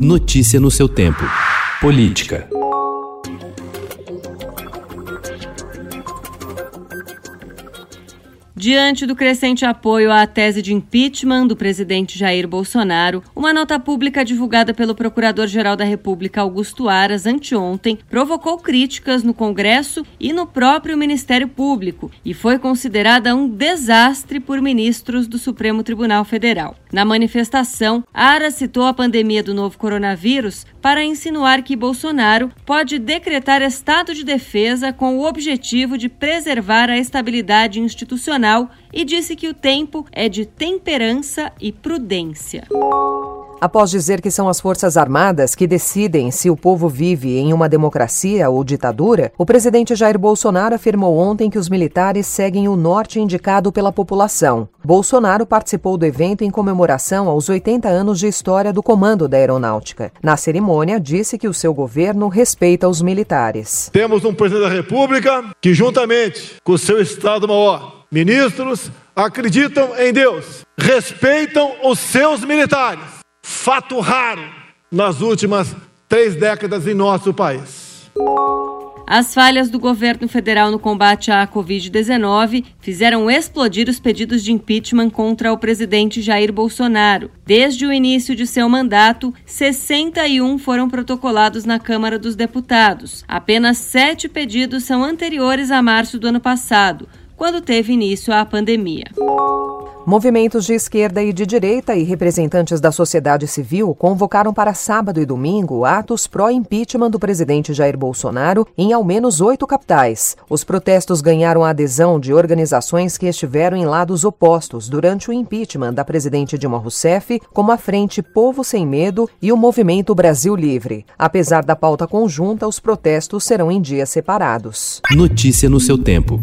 Notícia no seu tempo. Política. Diante do crescente apoio à tese de impeachment do presidente Jair Bolsonaro, uma nota pública divulgada pelo Procurador-Geral da República Augusto Aras anteontem provocou críticas no Congresso e no próprio Ministério Público e foi considerada um desastre por ministros do Supremo Tribunal Federal. Na manifestação, Aras citou a pandemia do novo coronavírus para insinuar que Bolsonaro pode decretar estado de defesa com o objetivo de preservar a estabilidade institucional e disse que o tempo é de temperança e prudência. Após dizer que são as Forças Armadas que decidem se o povo vive em uma democracia ou ditadura, o presidente Jair Bolsonaro afirmou ontem que os militares seguem o norte indicado pela população. Bolsonaro participou do evento em comemoração aos 80 anos de história do Comando da Aeronáutica. Na cerimônia, disse que o seu governo respeita os militares. Temos um presidente da República que, juntamente com o seu Estado-Maior, ministros acreditam em Deus, respeitam os seus militares. Fato raro nas últimas três décadas em nosso país. As falhas do governo federal no combate à Covid-19 fizeram explodir os pedidos de impeachment contra o presidente Jair Bolsonaro. Desde o início de seu mandato, 61 foram protocolados na Câmara dos Deputados. Apenas sete pedidos são anteriores a março do ano passado quando teve início a pandemia. Movimentos de esquerda e de direita e representantes da sociedade civil convocaram para sábado e domingo atos pró-impeachment do presidente Jair Bolsonaro em ao menos oito capitais. Os protestos ganharam a adesão de organizações que estiveram em lados opostos durante o impeachment da presidente Dilma Rousseff, como a Frente Povo Sem Medo e o Movimento Brasil Livre. Apesar da pauta conjunta, os protestos serão em dias separados. Notícia no seu tempo.